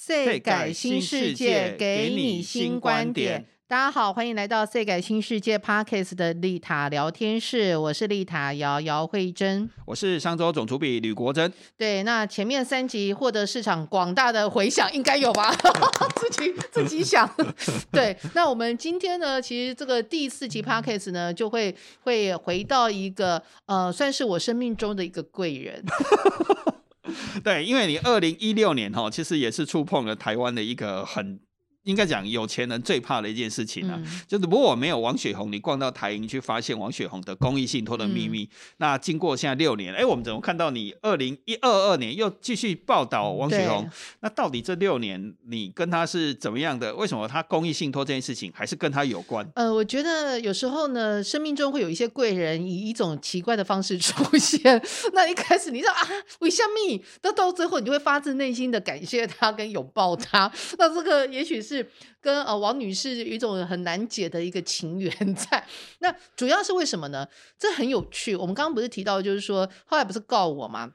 岁改新世界，给你新观点。大家好，欢迎来到岁改新世界 Parkes 的丽塔聊天室，我是丽塔姚姚慧珍，我是商周总主笔吕国珍。对，那前面三集获得市场广大的回响，应该有吧？自己自己想。对，那我们今天呢，其实这个第四集 Parkes 呢，就会会回到一个呃，算是我生命中的一个贵人。对，因为你二零一六年哈，其实也是触碰了台湾的一个很。应该讲有钱人最怕的一件事情啊，就是如果没有王雪红，你逛到台银去发现王雪红的公益信托的秘密。那经过现在六年，哎，我们怎么看到你二零一二二年又继续报道王雪红？那到底这六年你跟他是怎么样的？为什么他公益信托这件事情还是跟他有关？呃，我觉得有时候呢，生命中会有一些贵人以一种奇怪的方式出现。那一开始你说啊，为什么？那到最后你就会发自内心的感谢他跟拥抱他。那这个也许是。跟呃王女士有一种很难解的一个情缘 在，那主要是为什么呢？这很有趣。我们刚刚不是提到，就是说后来不是告我吗？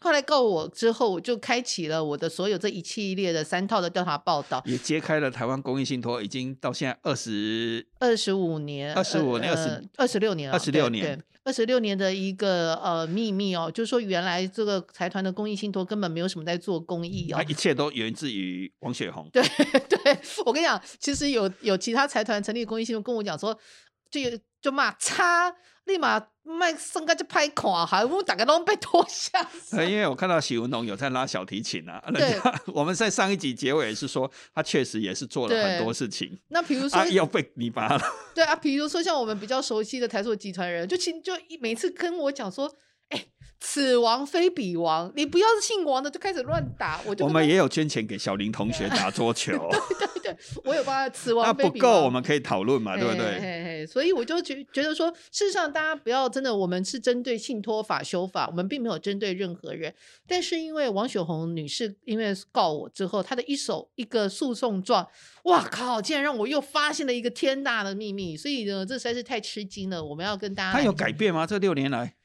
后来告我之后，我就开启了我的所有这一系列的三套的调查报道，也揭开了台湾公益信托已经到现在二十二十五年，二十五年，二十二十六年，二十六年。二十六年的一个呃秘密哦，就是说原来这个财团的公益信托根本没有什么在做公益哦，它一切都源自于王雪红。对对，我跟你讲，其实有有其他财团成立公益信托，跟我讲说，就就骂差。立马卖身家就拍垮，还我们大家都被拖下。因为我看到许文龙有在拉小提琴啊，对，我们在上一集结尾是说他确实也是做了很多事情。那比如说要被你拔了，对啊，比如说像我们比较熟悉的台塑集团人，就请就每次跟我讲说。此王非彼王，你不要是姓王的就开始乱打，我就我们也有捐钱给小林同学 打桌球，对对对，我有帮他此王非彼王，不够我们可以讨论嘛，对不对？嘿嘿，所以我就觉觉得说，事实上大家不要真的，我们是针对信托法修法，我们并没有针对任何人，但是因为王雪红女士因为告我之后，她的一手一个诉讼状，哇靠，竟然让我又发现了一个天大的秘密，所以呢，这实在是太吃惊了。我们要跟大家，她有改变吗？这六年来？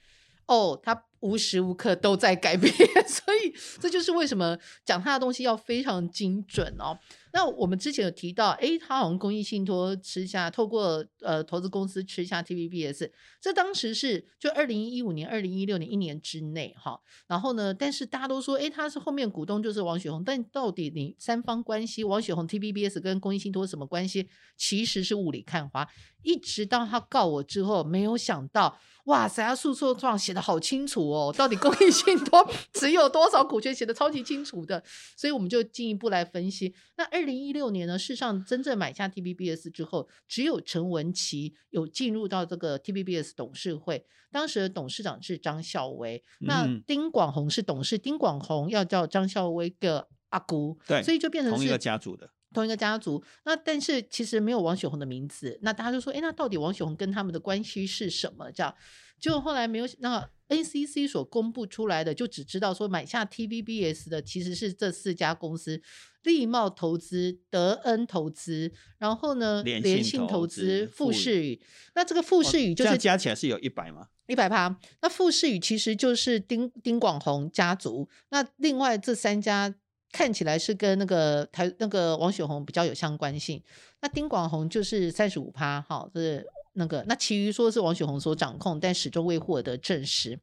哦，他无时无刻都在改变，所以这就是为什么讲他的东西要非常精准哦。那我们之前有提到，哎，他好像公益信托吃下，透过呃投资公司吃下 TVBS，这当时是就二零一五年、二零一六年一年之内哈。然后呢，但是大家都说，哎，他是后面股东就是王雪红，但到底你三方关系，王雪红 TVBS 跟公益信托什么关系？其实是雾里看花。一直到他告我之后，没有想到。哇塞，他诉讼状写的好清楚哦，到底公益信托 持有多少股权，写的超级清楚的，所以我们就进一步来分析。那二零一六年呢，事实上真正买下 TBBS 之后，只有陈文琪有进入到这个 TBBS 董事会，当时的董事长是张孝威，那丁广宏是董事，丁广宏要叫张孝威的阿姑，对，所以就变成同一个家族的。同一个家族，那但是其实没有王雪红的名字，那大家就说，哎，那到底王雪红跟他们的关系是什么？这样，结果后来没有，那 NCC 所公布出来的，就只知道说买下 TVBS 的其实是这四家公司：利茂投资、德恩投资，然后呢，联信投资、富士宇。那这个富士宇就是加起来是有一百吗？一百趴。那富士宇其实就是丁丁广宏家族。那另外这三家。看起来是跟那个台那个王雪红比较有相关性，那丁广宏就是三十五趴，哈，是那个，那其余说是王雪红所掌控，但始终未获得证实。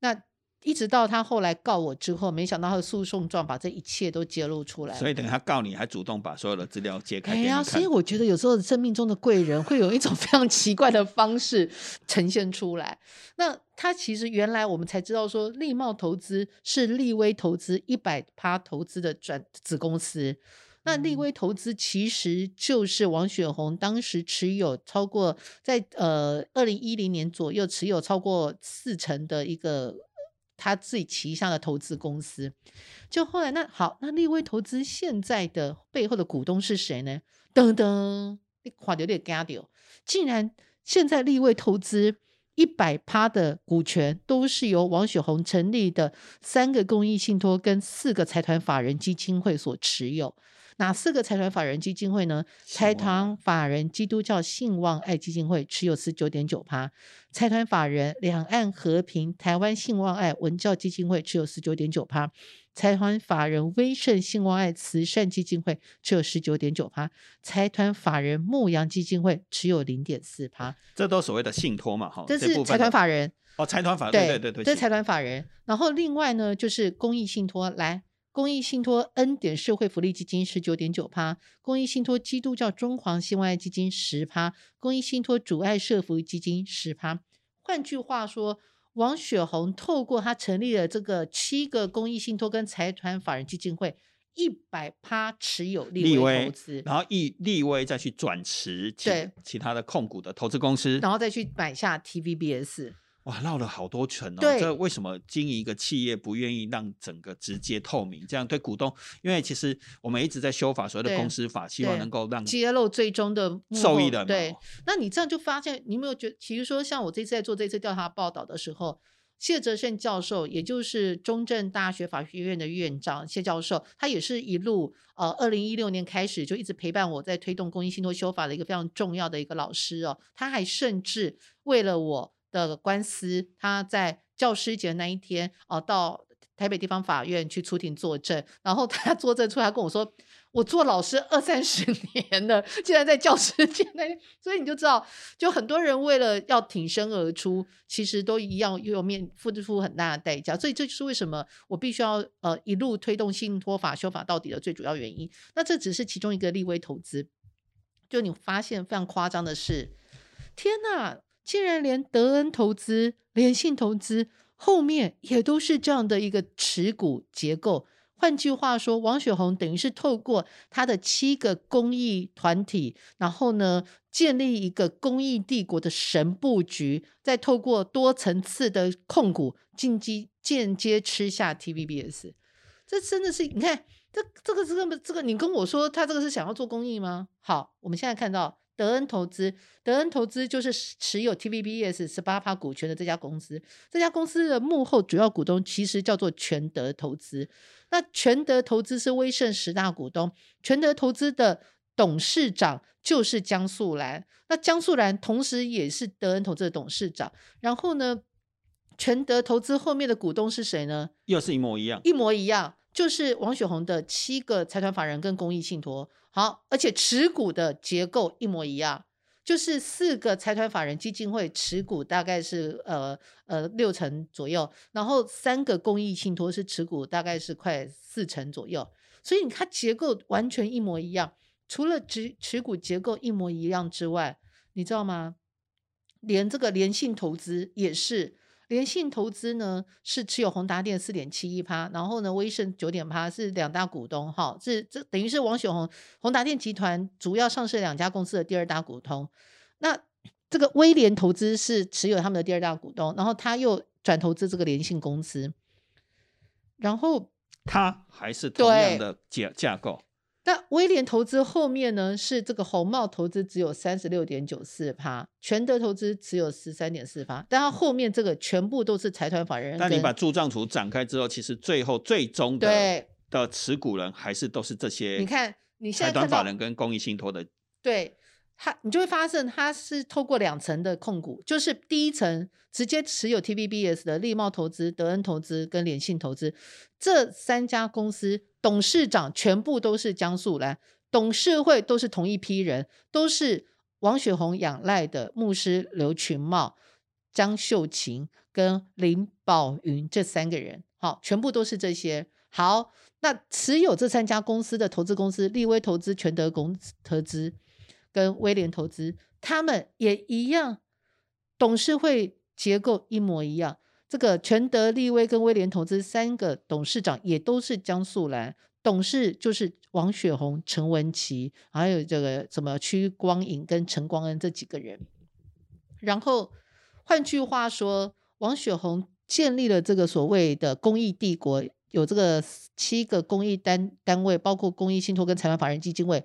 那。一直到他后来告我之后，没想到他的诉讼状把这一切都揭露出来。所以等他告你，还主动把所有的资料揭开。哎呀，所以我觉得有时候生命中的贵人会有一种 非常奇怪的方式呈现出来。那他其实原来我们才知道说，利茂投资是利威投资一百趴投资的转子公司。那立威投资其实就是王雪红当时持有超过在呃二零一零年左右持有超过四成的一个。他自己旗下的投资公司，就后来那好，那立威投资现在的背后的股东是谁呢？噔噔，你垮有点干掉，竟然现在立威投资一百趴的股权都是由王雪红成立的三个公益信托跟四个财团法人基金会所持有。哪四个财团法人基金会呢？财团法人基督教信望爱基金会持有十九点九趴，财团法人两岸和平台湾信望爱文教基金会持有十九点九趴。财团法人威盛兴旺爱慈善基金会持有十九点九趴，财团法人牧羊基金会持有零点四趴，这都所谓的信托嘛，哈，这是财团法人哦，财团法对对对对，这财团法人。然后另外呢，就是公益信托，来公益信托恩典社会福利基金十九点九趴，公益信托基督教中华兴旺爱基金十趴，公益信托主爱社福基金十趴。换句话说。王雪红透过他成立了这个七个公益信托跟财团法人基金会，一百趴持有立威投资，然后以立威再去转持其其他的控股的投资公司，然后再去买下 TVBS。哇，绕了好多圈哦！这为什么经营一个企业不愿意让整个直接透明？这样对股东，因为其实我们一直在修法，所谓的公司法，希望能够让揭露最终的受益人。对，那你这样就发现，你有没有觉得，其实说像我这次在做这次调查报道的时候，谢哲胜教授，也就是中正大学法学院的院长谢教授，他也是一路呃，二零一六年开始就一直陪伴我在推动公益信托修法的一个非常重要的一个老师哦。他还甚至为了我。的官司，他在教师节那一天哦，到台北地方法院去出庭作证，然后他 作证出来跟我说，我做老师二三十年了，竟然在教师节那天，所以你就知道，就很多人为了要挺身而出，其实都一样又有面付出很大的代价，所以这就是为什么我必须要呃一路推动信托法修法到底的最主要原因。那这只是其中一个立威投资，就你发现非常夸张的是，天哪！竟然连德恩投资、联信投资后面也都是这样的一个持股结构。换句话说，王雪红等于是透过他的七个公益团体，然后呢建立一个公益帝国的神布局，再透过多层次的控股进击间接吃下 TVBS。这真的是你看，这这个这个这个，你跟我说他这个是想要做公益吗？好，我们现在看到。德恩投资，德恩投资就是持有 TVBS 十八趴股权的这家公司。这家公司的幕后主要股东其实叫做全德投资。那全德投资是威盛十大股东，全德投资的董事长就是江素兰。那江素兰同时也是德恩投资的董事长。然后呢，全德投资后面的股东是谁呢？又是一模一样，一模一样，就是王雪红的七个财团法人跟公益信托。好，而且持股的结构一模一样，就是四个财团法人基金会持股大概是呃呃六成左右，然后三个公益信托是持股大概是快四成左右，所以你看结构完全一模一样，除了持持股结构一模一样之外，你知道吗？连这个联信投资也是。联信投资呢是持有宏达电四点七一趴，然后呢威盛九点趴是两大股东，哈，是这等于是王雪红宏达电集团主要上市两家公司的第二大股东。那这个威廉投资是持有他们的第二大股东，然后他又转投资这个联信公司，然后他还是同样的架架构。那威廉投资后面呢？是这个红帽投资只有三十六点九四趴，全德投资只有十三点四趴，但它后面这个全部都是财团法人。但你把柱状图展开之后，其实最后最终的的持股人还是都是这些。你看，你现在财团法人跟公益信托的。对。它你就会发现，它是透过两层的控股，就是第一层直接持有 TVBS 的利茂投资、德恩投资跟联信投资这三家公司，董事长全部都是江素兰，董事会都是同一批人，都是王雪红仰赖的牧师刘群茂、张秀琴跟林宝云这三个人，好，全部都是这些。好，那持有这三家公司的投资公司，立威投资、全德公投资。跟威廉投资，他们也一样，董事会结构一模一样。这个全德利威跟威廉投资三个董事长也都是江素兰，董事就是王雪红、陈文琪，还有这个什么屈光颖跟陈光恩这几个人。然后换句话说，王雪红建立了这个所谓的公益帝国，有这个七个公益单单位，包括公益信托跟财团法人基金会。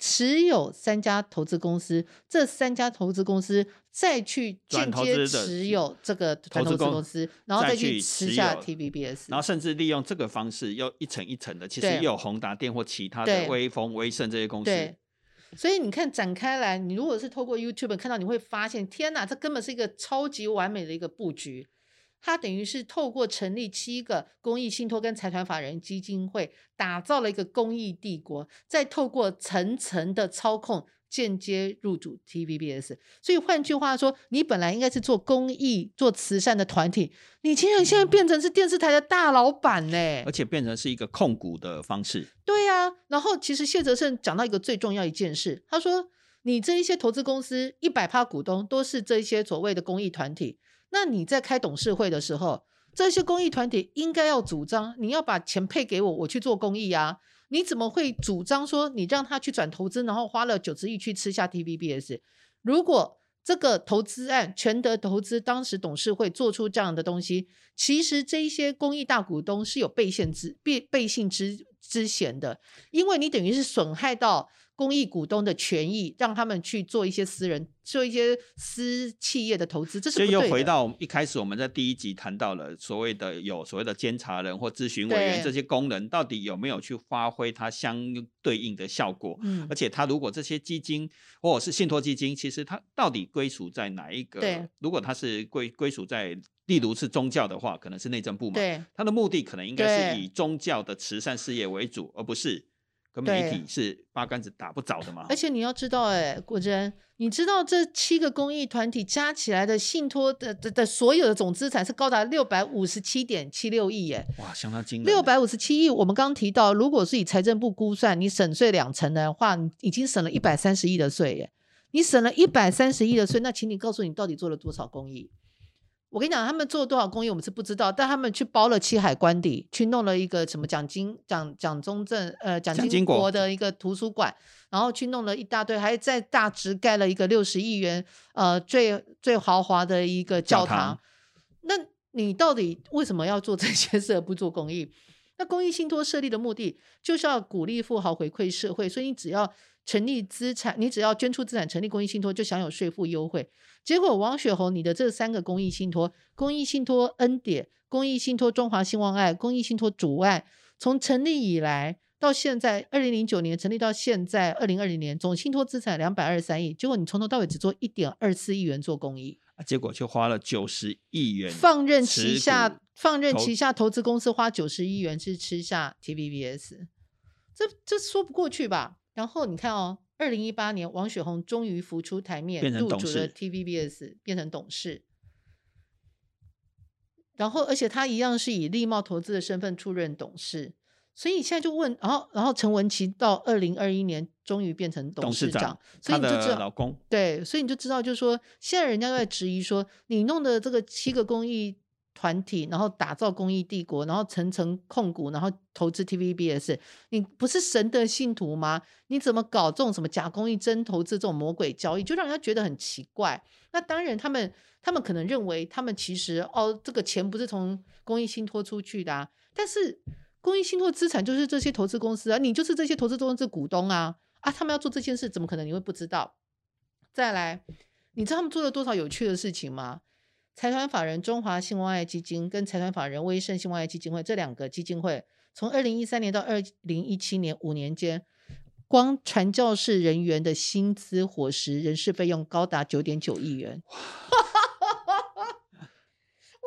持有三家投资公司，这三家投资公司再去间接持有这个投资公司，然后再去吃下 TVBS，然后甚至利用这个方式又一层一层的，其实也有宏达电或其他的威风、威盛这些公司。所以你看展开来，你如果是透过 YouTube 看到，你会发现，天哪，这根本是一个超级完美的一个布局。它等于是透过成立七个公益信托跟财团法人基金会，打造了一个公益帝国，再透过层层的操控，间接入主 TVBS。所以换句话说，你本来应该是做公益、做慈善的团体，你竟然现在变成是电视台的大老板呢？而且变成是一个控股的方式。对呀，然后其实谢哲胜讲到一个最重要一件事，他说：“你这一些投资公司一百趴股东都是这一些所谓的公益团体。”那你在开董事会的时候，这些公益团体应该要主张你要把钱配给我，我去做公益啊？你怎么会主张说你让他去转投资，然后花了九十亿去吃下 TVBS？如果这个投资案全德投资当时董事会做出这样的东西，其实这一些公益大股东是有背信之背背信之之嫌的，因为你等于是损害到。公益股东的权益，让他们去做一些私人、做一些私企业的投资，这是所以又回到一开始我们在第一集谈到了所谓的有所谓的监察人或咨询委员这些功能，到底有没有去发挥它相对应的效果？嗯，而且它如果这些基金或者是信托基金，其实它到底归属在哪一个？对，如果它是归归属在，例如是宗教的话，可能是内政部嘛？对，它的目的可能应该是以宗教的慈善事业为主，而不是。跟媒体是八竿子打不着的嘛。而且你要知道，哎，果真，你知道这七个公益团体加起来的信托的的的所有的总资产是高达六百五十七点七六亿，耶！哇，相当惊人。六百五十七亿，我们刚刚提到，如果是以财政部估算，你省税两成的话，你已经省了一百三十亿的税，耶！你省了一百三十亿的税，那请你告诉你，到底做了多少公益？我跟你讲，他们做了多少公益，我们是不知道。但他们去包了七海关邸，去弄了一个什么蒋经蒋蒋中正呃蒋经国的一个图书馆，然后去弄了一大堆，还在大直盖了一个六十亿元呃最最豪华的一个教堂。那你到底为什么要做这些事而不做公益？那公益信托设立的目的就是要鼓励富豪回馈社会，所以你只要。成立资产，你只要捐出资产成立公益信托，就享有税负优惠。结果王雪红，你的这三个公益信托——公益信托恩典、公益信托中华兴旺爱、公益信托主爱，从成立以来到现在，二零零九年成立到现在二零二零年，总信托资产两百二十三亿。结果你从头到尾只做一点二四亿元做公益，结果就花了九十亿元，放任旗下放任旗下投资公司花九十亿元去吃下 TVBS，这这说不过去吧？然后你看哦，二零一八年，王雪红终于浮出台面，入主了 TVBS，变成董事。然后，而且他一样是以立茂投资的身份出任董事。所以现在就问，然后，然后陈文琪到二零二一年终于变成董事长，所以你就知道老公对，所以你就知道，就是说现在人家在质疑说，你弄的这个七个公益。团体，然后打造公益帝国，然后层层控股，然后投资 TVBS，你不是神的信徒吗？你怎么搞这种什么假公益真投资这种魔鬼交易，就让人家觉得很奇怪。那当然，他们他们可能认为，他们其实哦，这个钱不是从公益信托出去的，但是公益信托资产就是这些投资公司啊，你就是这些投资公司股东啊啊，他们要做这件事，怎么可能你会不知道？再来，你知道他们做了多少有趣的事情吗？财团法人中华兴旺爱基金跟财团法人威盛兴旺爱基金会这两个基金会，从二零一三年到二零一七年五年间，光传教士人员的薪资、伙食、人事费用高达九点九亿元。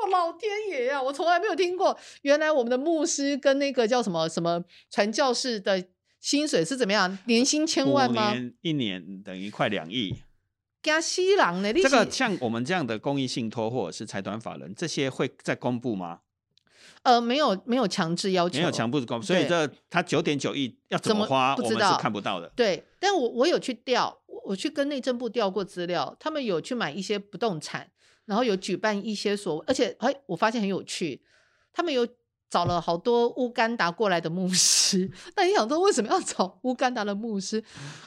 我老天爷呀！我从来没有听过，原来我们的牧师跟那个叫什么什么传教士的薪水是怎么样？年薪千万吗？一年等于快两亿。加西郎呢？这个像我们这样的公益信托或者是财团法人，这些会在公布吗？呃，没有，没有强制要求，没有强制公布，所以这他九点九亿要怎么花，我们是看不到的。对，但我我有去调，我去跟内政部调过资料，他们有去买一些不动产，然后有举办一些所，而且哎，我发现很有趣，他们有找了好多乌干达过来的牧师。那你想说为什么要找乌干达的牧师？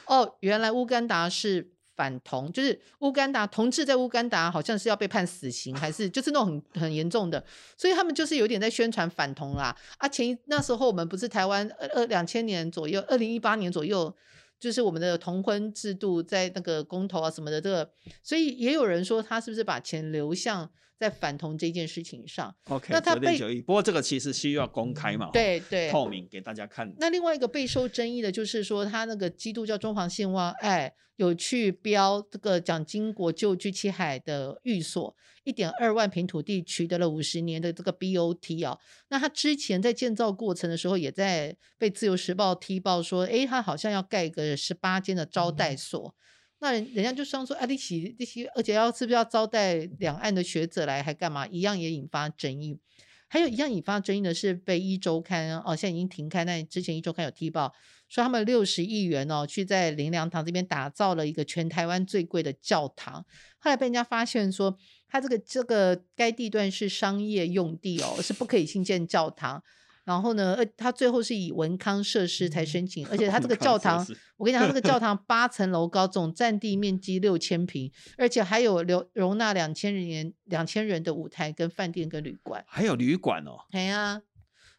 哦，原来乌干达是。反同就是乌干达同志在乌干达好像是要被判死刑，还是就是那种很很严重的，所以他们就是有点在宣传反同啦。啊，前一那时候我们不是台湾二二两千年左右，二零一八年左右，就是我们的同婚制度在那个公投啊什么的，这个，所以也有人说他是不是把钱流向在反同这件事情上？OK，那他被不过这个其实需要公开嘛，对对，透明给大家看。那另外一个备受争议的就是说，他那个基督教中房信望爱有去标这个蒋经国旧居七海的寓所。一点二万平土地取得了五十年的这个 BOT 啊，那他之前在建造过程的时候，也在被自由时报踢爆说，哎，他好像要盖个十八间的招待所，那人人家就说说，啊，利息利息，而且要是不是要招待两岸的学者来，还干嘛？一样也引发争议。还有一样引发争议的是，被一周刊哦，现在已经停刊，那之前一周刊有踢爆说，他们六十亿元哦，去在林良堂这边打造了一个全台湾最贵的教堂，后来被人家发现说。它这个这个该地段是商业用地哦，是不可以新建教堂。然后呢，呃，他最后是以文康设施才申请，而且他这个教堂，我跟你讲，他这个教 堂八层楼高，总占地面积六千平，而且还有留容纳两千人两千人的舞台跟饭店跟旅馆，还有旅馆哦。哎呀，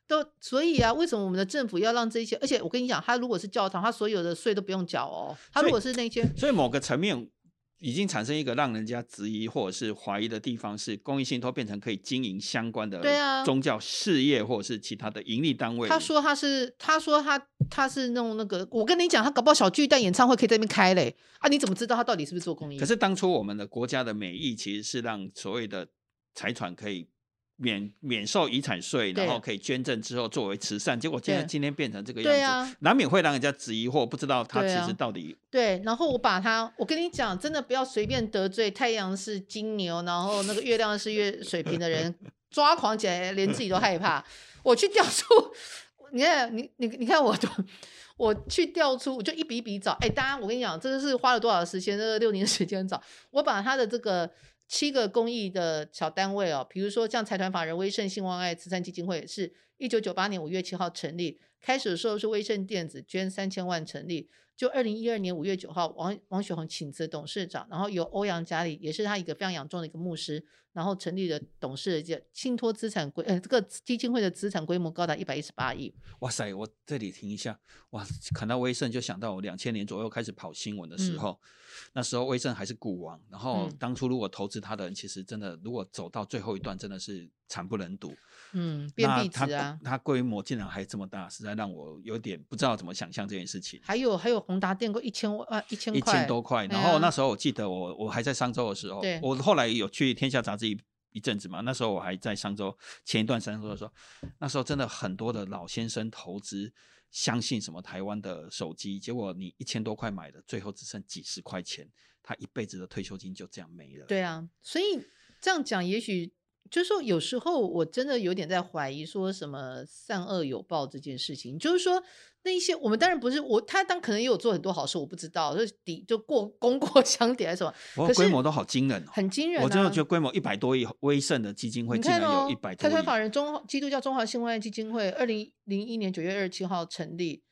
都所以啊，为什么我们的政府要让这些？而且我跟你讲，他如果是教堂，他所有的税都不用缴哦。他如果是那些，所以某个层面。已经产生一个让人家质疑或者是怀疑的地方，是公益信托变成可以经营相关的宗教事业或者是其他的盈利单位。他说他是，他说他他是弄那个，我跟你讲，他搞不好小巨蛋演唱会可以在那边开嘞啊！你怎么知道他到底是不是做公益？可是当初我们的国家的美意其实是让所谓的财团可以。免免受遗产税，然后可以捐赠之后作为慈善，结果今天今天变成这个样子，难免会让人家质疑或不知道他其实到底。对，然后我把他，我跟你讲，真的不要随便得罪太阳是金牛，然后那个月亮是月水瓶的人，抓狂起来连自己都害怕。我去调出，你看你你你看我都，我去调出，我就一笔一笔找。哎，大家我跟你讲，这个是花了多少时间？这个六年时间找，我把他的这个。七个公益的小单位哦，比如说像财团法人威盛兴旺爱慈善基金会，是一九九八年五月七号成立，开始的时候是威盛电子捐三千万成立。就二零一二年五月九号，王王雪红请辞董事长，然后由欧阳家里，也是他一个非常仰重的一个牧师，然后成立了董事界，信托资产规，呃，这个基金会的资产规模高达一百一十八亿。哇塞，我这里停一下，哇，看到威盛就想到我两千年左右开始跑新闻的时候，那时候威盛还是股王，然后当初如果投资他的人，其实真的如果走到最后一段，真的是惨不忍睹。嗯，那它它规模竟然还这么大，实在让我有点不知道怎么想象这件事情。还有还有宏达电过一千万一千一千多块，然后那时候我记得我我还在商周的时候，我后来有去天下杂志一一阵子嘛，那时候我还在商周前一段商周的时候，那时候真的很多的老先生投资，相信什么台湾的手机，结果你一千多块买的，最后只剩几十块钱，他一辈子的退休金就这样没了。对啊，所以这样讲也许。就是说，有时候我真的有点在怀疑，说什么善恶有报这件事情。就是说，那一些我们当然不是我，他当可能也有做很多好事，我不知道，就是底就过功过 相抵还是什么。我规模都好惊人，很惊人。我真的觉得规模一百多亿，威盛的基金会竟然有一百多亿。财法人中基督教中华信外基金会，二零零一年九月二十七号成立。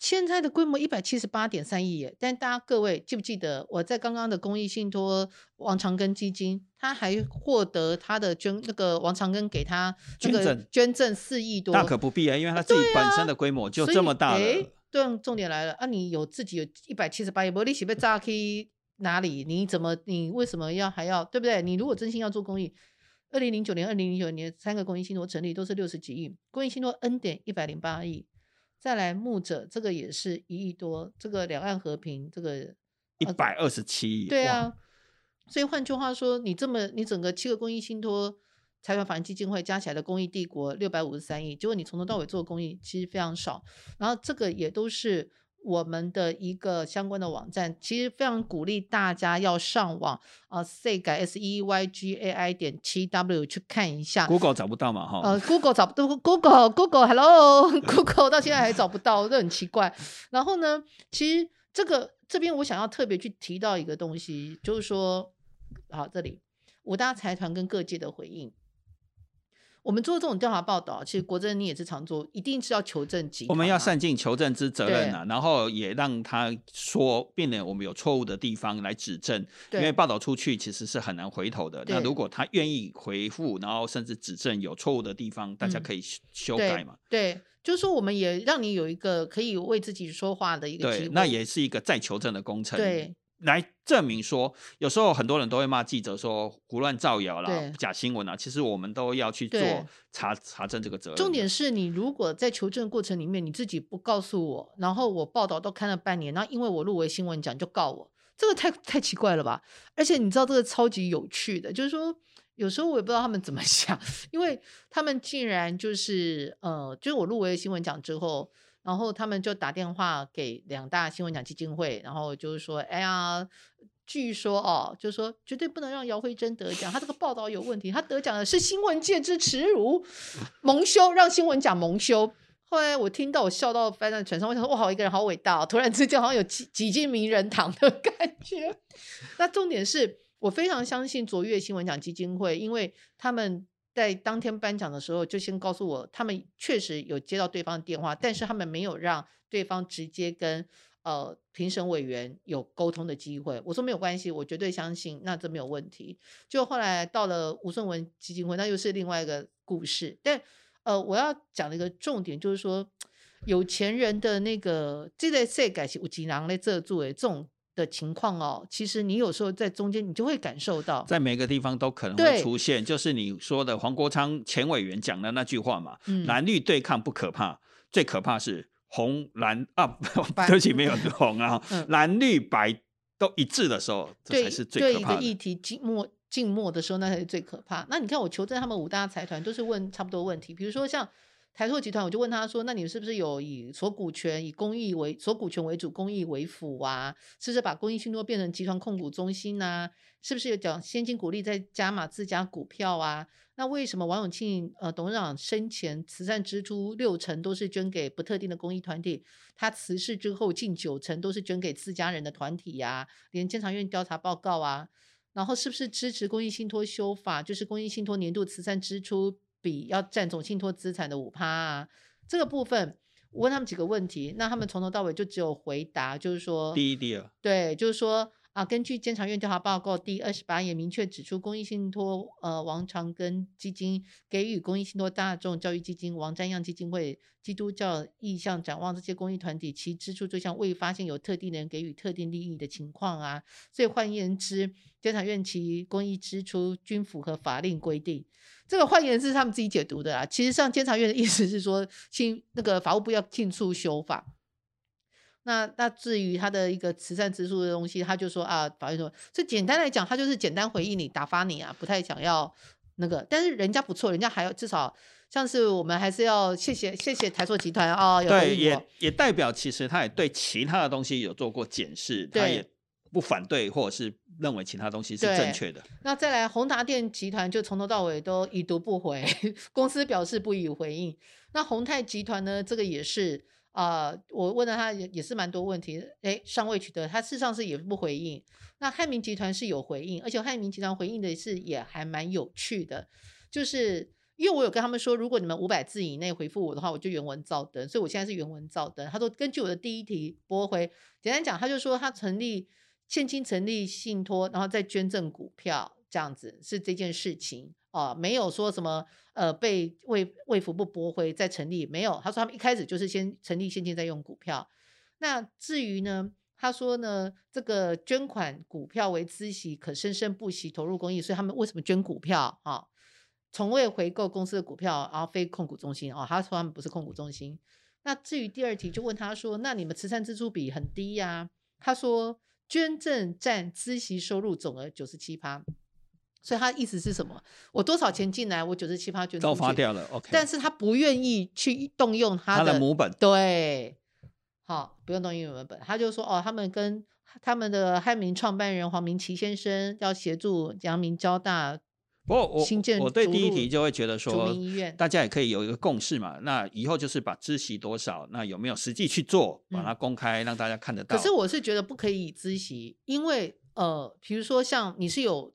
现在的规模一百七十八点三亿耶，但大家各位记不记得我在刚刚的公益信托王长庚基金，他还获得他的捐那个王长庚给他捐赠捐赠四亿多，大可不必啊，因为他自己本身的规模就这么大了。对，重点来了啊，你有自己有一百七十八亿，不利息被炸去哪里？你怎么你为什么要还要对不对？你如果真心要做公益，二零零九年、二零零九年三个公益信托成立都是六十几亿，公益信托 N 点一百零八亿。再来牧者，这个也是一亿多，这个两岸和平，这个一百二十七亿，对啊。所以换句话说，你这么你整个七个公益信托、财团法人基金会加起来的公益帝国六百五十三亿，结果你从头到尾做公益其实非常少，然后这个也都是。我们的一个相关的网站，其实非常鼓励大家要上网啊，say 改 s e y g a i 点七 w 去看一下。Google 找不到嘛？哈。呃，Google 找不到，Google Google Hello，Google 到现在还找不到，这很奇怪。然后呢，其实这个这边我想要特别去提到一个东西，就是说，好，这里五大财团跟各界的回应。我们做这种调查报道，其实国政你也是常做，一定是要求证集团嘛。我们要善尽求证之责任啊，然后也让他说，避免我们有错误的地方来指正。因为报道出去其实是很难回头的。那如果他愿意回复，然后甚至指正有错误的地方，大家可以修改嘛。对，就是说我们也让你有一个可以为自己说话的一个机会。那也是一个再求证的工程。对。来证明说，有时候很多人都会骂记者说胡乱造谣啦、假新闻啊。其实我们都要去做查查证这个责任。重点是你如果在求证过程里面你自己不告诉我，然后我报道都看了半年，然后因为我入围新闻奖就告我，这个太太奇怪了吧？而且你知道这个超级有趣的，就是说有时候我也不知道他们怎么想，因为他们竟然就是呃，就是我入围新闻奖之后。然后他们就打电话给两大新闻奖基金会，然后就是说，哎呀，据说哦，就是说绝对不能让姚慧珍得奖，他这个报道有问题，他得奖的是新闻界之耻辱，蒙羞，让新闻奖蒙羞。后来我听到，我笑到翻在船上，我想说，哇，好一个人好伟大，突然之间好像有挤挤进名人堂的感觉。那重点是我非常相信卓越新闻奖基金会，因为他们。在当天颁奖的时候，就先告诉我，他们确实有接到对方的电话，但是他们没有让对方直接跟呃评审委员有沟通的机会。我说没有关系，我绝对相信，那这没有问题。就后来到了吴顺文基金会，那又是另外一个故事。但呃，我要讲的一个重点就是说，有钱人的那个这类税改是有钱人来这做的这种。的情况哦，其实你有时候在中间，你就会感受到，在每个地方都可能会出现，就是你说的黄国昌前委员讲的那句话嘛，蓝绿对抗不可怕，最可怕是红蓝啊，对不起，没有红啊，蓝绿白都一致的时候，这才是最可怕的。议题静默静默的时候，那才是最可怕。那你看，我求证他们五大财团都是问差不多问题，比如说像。台塑集团，我就问他说：“那你是不是有以所股权以公益为所股权为主，公益为辅啊？是不是把公益信托变成集团控股中心呐？是不是有讲现金股利再加码自家股票啊？那为什么王永庆呃董事长生前慈善支出六成都是捐给不特定的公益团体，他辞世之后近九成都是捐给自家人的团体呀？连监察院调查报告啊，然后是不是支持公益信托修法？就是公益信托年度慈善支出。”比要占总信托资产的五趴啊，这个部分我问他们几个问题，那他们从头到尾就只有回答，就是说第一、第二，对，就是说啊，根据监察院调查报告第二十八页明确指出，公益信托呃王长庚基金给予公益信托大众教育基金、王占样基金会、基督教意向展望这些公益团体，其支出对象未发现有特定人给予特定利益的情况啊，所以换言之，监察院其公益支出均符合法令规定。这个换言是他们自己解读的啦。其实上监察院的意思是说，新那个法务部要尽速修法。那那至于他的一个慈善支出的东西，他就说啊，法院说，这简单来讲，他就是简单回应你，打发你啊，不太想要那个。但是人家不错，人家还要至少像是我们还是要谢谢谢谢台塑集团啊，对，也也代表其实他也对其他的东西有做过检视，他也。不反对，或者是认为其他东西是正确的。那再来，宏达电集团就从头到尾都已读不回，公司表示不予回应。那宏泰集团呢？这个也是啊，我问了他也也是蛮多问题，哎，尚未取得，他事实上是也不回应。那汉民集团是有回应，而且汉民集团回应的是也还蛮有趣的，就是因为我有跟他们说，如果你们五百字以内回复我的话，我就原文照登。所以我现在是原文照登。他说根据我的第一题驳回，简单讲，他就说他成立。现金成立信托，然后再捐赠股票，这样子是这件事情啊，没有说什么呃被卫卫福部驳回再成立，没有。他说他们一开始就是先成立现金再用股票。那至于呢，他说呢，这个捐款股票为孳息，可生生不息投入公益，所以他们为什么捐股票啊？从未回购公司的股票，然后非控股中心哦，他说他们不是控股中心。那至于第二题，就问他说，那你们慈善支出比很低呀？他说。捐赠占孳息收入总额九十七趴，所以他意思是什么？我多少钱进来，我九十七趴捐都发掉了。OK，但是他不愿意去动用他的母本。对，好，不用动用母本，他就说哦，他们跟他们的汉明创办人黄明奇先生要协助阳明交大。不过我我对第一题就会觉得说，大家也可以有一个共识嘛。那以后就是把知息多少，那有没有实际去做，把它公开让大家看得到。可是我是觉得不可以以知息，因为呃，比如说像你是有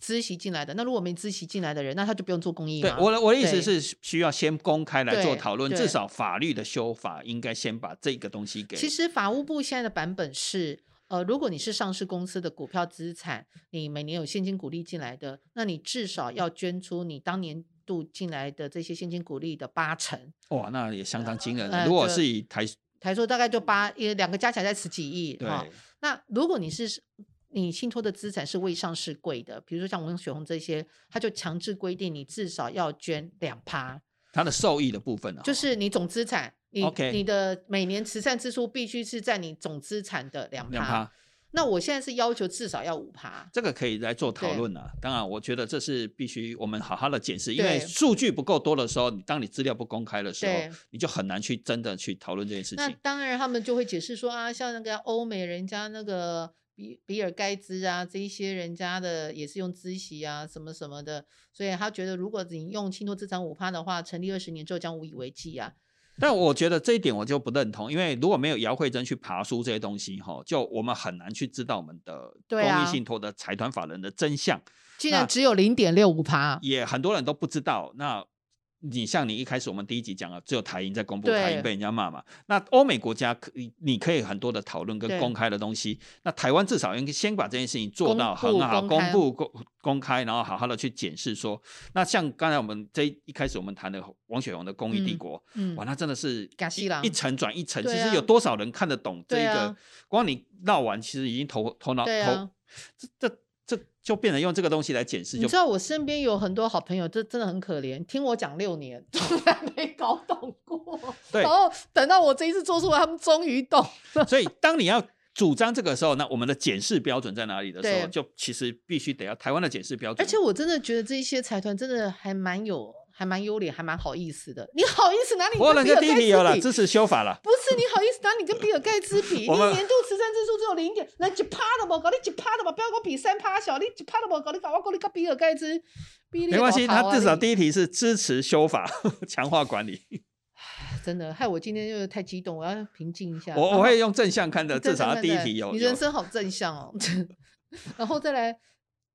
资息进来的，那如果没资息进来的人，那他就不用做公益对，我的我的意思是需要先公开来做讨论，至少法律的修法应该先把这个东西给。其实法务部现在的版本是，呃，如果你是上市公司的股票资产，你每年有现金股利进来的，那你至少要捐出你当年度进来的这些现金股利的八成。哇，那也相当惊人。如果是以台台说大概就八，因为两个加起来在十几亿。对。那如果你是你信托的资产是未上市贵的，比如说像王雪红这些，他就强制规定你至少要捐两趴。它的受益的部分呢？就是你总资产，你你的每年慈善支出必须是在你总资产的两趴。那我现在是要求至少要五趴。这个可以来做讨论啊。当然，我觉得这是必须我们好好的检视，因为数据不够多的时候，当你资料不公开的时候，你就很难去真的去讨论这件事情。那当然，他们就会解释说啊，像那个欧美人家那个。比比尔盖茨啊，这一些人家的也是用孳息啊，什么什么的，所以他觉得如果你用信托资产五趴的话，成立二十年之后将无以为继啊。但我觉得这一点我就不认同，因为如果没有姚慧珍去爬书这些东西哈，就我们很难去知道我们的公益信托的财团法人的真相。竟然只有零点六五趴，也很多人都不知道。那你像你一开始我们第一集讲了，只有台英在公布，台英被人家骂嘛。那欧美国家可你可以很多的讨论跟公开的东西。那台湾至少应该先把这件事情做到很好，公布公公开，然后好好的去检视说。那像刚才我们这一开始我们谈的王雪红的公益帝国，哇，那真的是一层转一层。其实有多少人看得懂这一个？光你闹完，其实已经头头脑头这这。这就变成用这个东西来检视。你知道我身边有很多好朋友，这真的很可怜，听我讲六年，从来没搞懂过。对，然后等到我这一次做出来，他们终于懂。所以当你要主张这个时候，那我们的检视标准在哪里的时候，就其实必须得要台湾的检视标准。而且我真的觉得这些财团真的还蛮有。还蛮优脸，还蛮好意思的。你好意思拿你跟比尔盖茨比？支持修法了。不是你好意思拿你跟比尔盖茨比？你年度慈善支出只有零点，那一趴都无搞，你一趴都无，不要跟我比三趴小，你一趴都无搞，你搞我搞你跟比尔盖茨比。没关系，他至少第一题是支持修法，强化管理。真的，害我今天就是太激动，我要平静一下。我我会用正向看的，至少第一题有。你人生好正向哦。然后再来。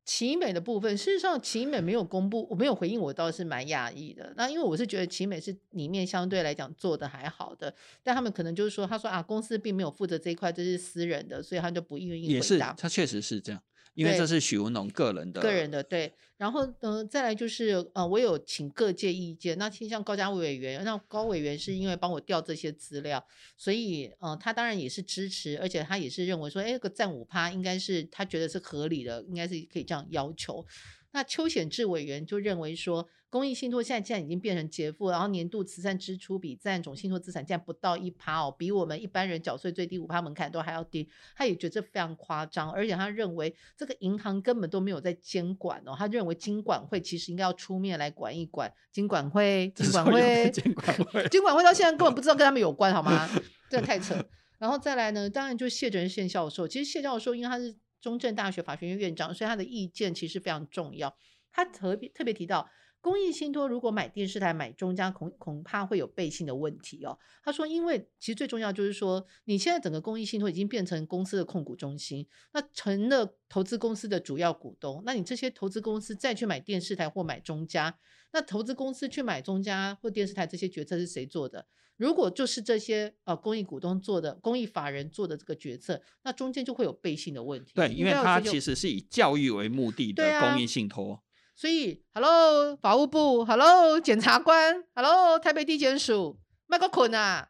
奇美的部分，事实上奇美没有公布，我没有回应，我倒是蛮讶异的。那因为我是觉得奇美是里面相对来讲做的还好的，但他们可能就是说，他说啊，公司并没有负责这一块，这是私人的，所以他就不愿意回答。也是，他确实是这样。因为这是许文龙个人的，个人的对。然后，嗯，再来就是呃，我有请各界意见。那其实像高家委员，那高委员是因为帮我调这些资料，所以嗯，他当然也是支持，而且他也是认为说，哎，个占五趴应该是他觉得是合理的，应该是可以这样要求。那邱显志委员就认为说，公益信托现在竟然已经变成劫富，然后年度慈善支出比占总信托资产竟然不到一趴哦，比我们一般人缴税最低五趴门槛都还要低。他也觉得这非常夸张，而且他认为这个银行根本都没有在监管哦。他认为金管会其实应该要出面来管一管。金管会，金管会，金管会，金管会到现在根本不知道跟他们有关好吗？这太扯。然后再来呢，当然就是谢哲宪教授，其实谢教授因为他是。中正大学法学院院长，所以他的意见其实非常重要。他特别特别提到，公益信托如果买电视台、买中家，恐恐怕会有背信的问题哦。他说，因为其实最重要就是说，你现在整个公益信托已经变成公司的控股中心，那成了投资公司的主要股东，那你这些投资公司再去买电视台或买中家，那投资公司去买中家或电视台这些决策是谁做的？如果就是这些呃公益股东做的、公益法人做的这个决策，那中间就会有背信的问题。对，因为它其实是以教育为目的的公益信托。所以，Hello 法务部，Hello 检察官，Hello 台北地检署，麦克捆啊。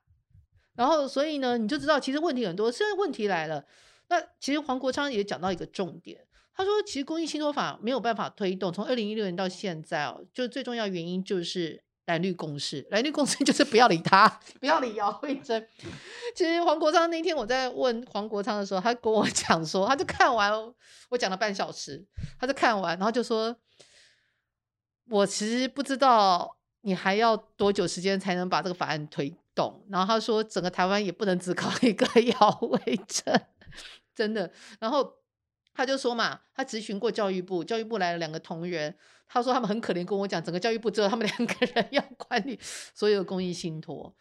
然后，所以呢，你就知道其实问题很多。现在问题来了，那其实黄国昌也讲到一个重点，他说其实公益信托法没有办法推动，从二零一六年到现在哦，就最重要原因就是。蓝绿共识，蓝绿共识 就是不要理他，不要理姚慧珍。其实黄国昌那天我在问黄国昌的时候，他跟我讲说，他就看完我讲了半小时，他就看完，然后就说，我其实不知道你还要多久时间才能把这个法案推动。然后他说，整个台湾也不能只靠一个 姚慧珍，真的。然后他就说嘛，他咨询过教育部，教育部来了两个同仁。他说他们很可怜，跟我讲，整个教育部只有他们两个人要管理所有的公益信托。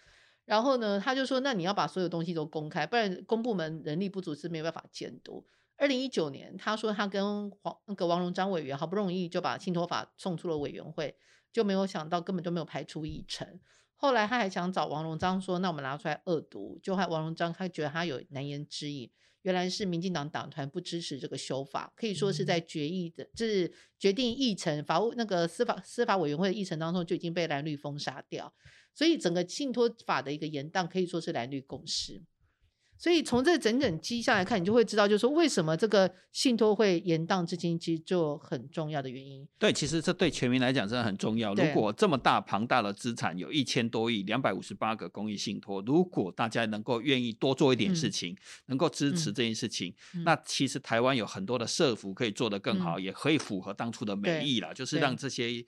然后呢，他就说，那你要把所有东西都公开，不然公部门人力不足是没有办法监督。二零一九年，他说他跟黄那个王荣章委员好不容易就把信托法送出了委员会，就没有想到根本就没有排出议程。后来他还想找王荣章说，那我们拿出来恶毒，就害王荣章他觉得他有难言之隐。原来是民进党党团不支持这个修法，可以说是在决议的，就是决定议程法务那个司法司法委员会的议程当中就已经被蓝绿封杀掉，所以整个信托法的一个延宕可以说是蓝绿共识。所以从这整整积下来看，你就会知道，就是说为什么这个信托会延宕至今，其实就很重要的原因。对，其实这对全民来讲真的很重要。如果这么大庞大的资产，有一千多亿、两百五十八个公益信托，如果大家能够愿意多做一点事情，能够支持这件事情，那其实台湾有很多的社福可以做得更好，也可以符合当初的美意了，就是让这些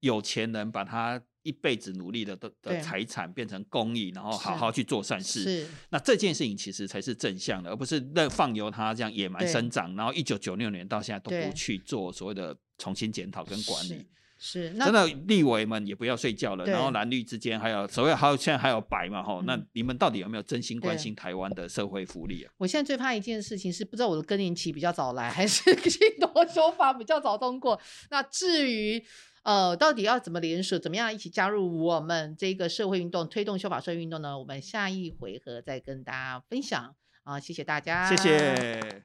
有钱人把他。一辈子努力的的的财产变成公益，然后好好去做善事。是，那这件事情其实才是正向的，而不是任放由他这样野蛮生长。然后一九九六年到现在都不去做所谓的重新检讨跟管理。是，真的立委们也不要睡觉了。然后蓝绿之间还有所谓还有现在还有白嘛吼，那你们到底有没有真心关心台湾的社会福利啊？我现在最怕一件事情是不知道我的更年期比较早来，还是新多修法比较早通过。那至于。呃，到底要怎么联手，怎么样一起加入我们这个社会运动，推动修法社运动呢？我们下一回合再跟大家分享啊！谢谢大家，谢谢。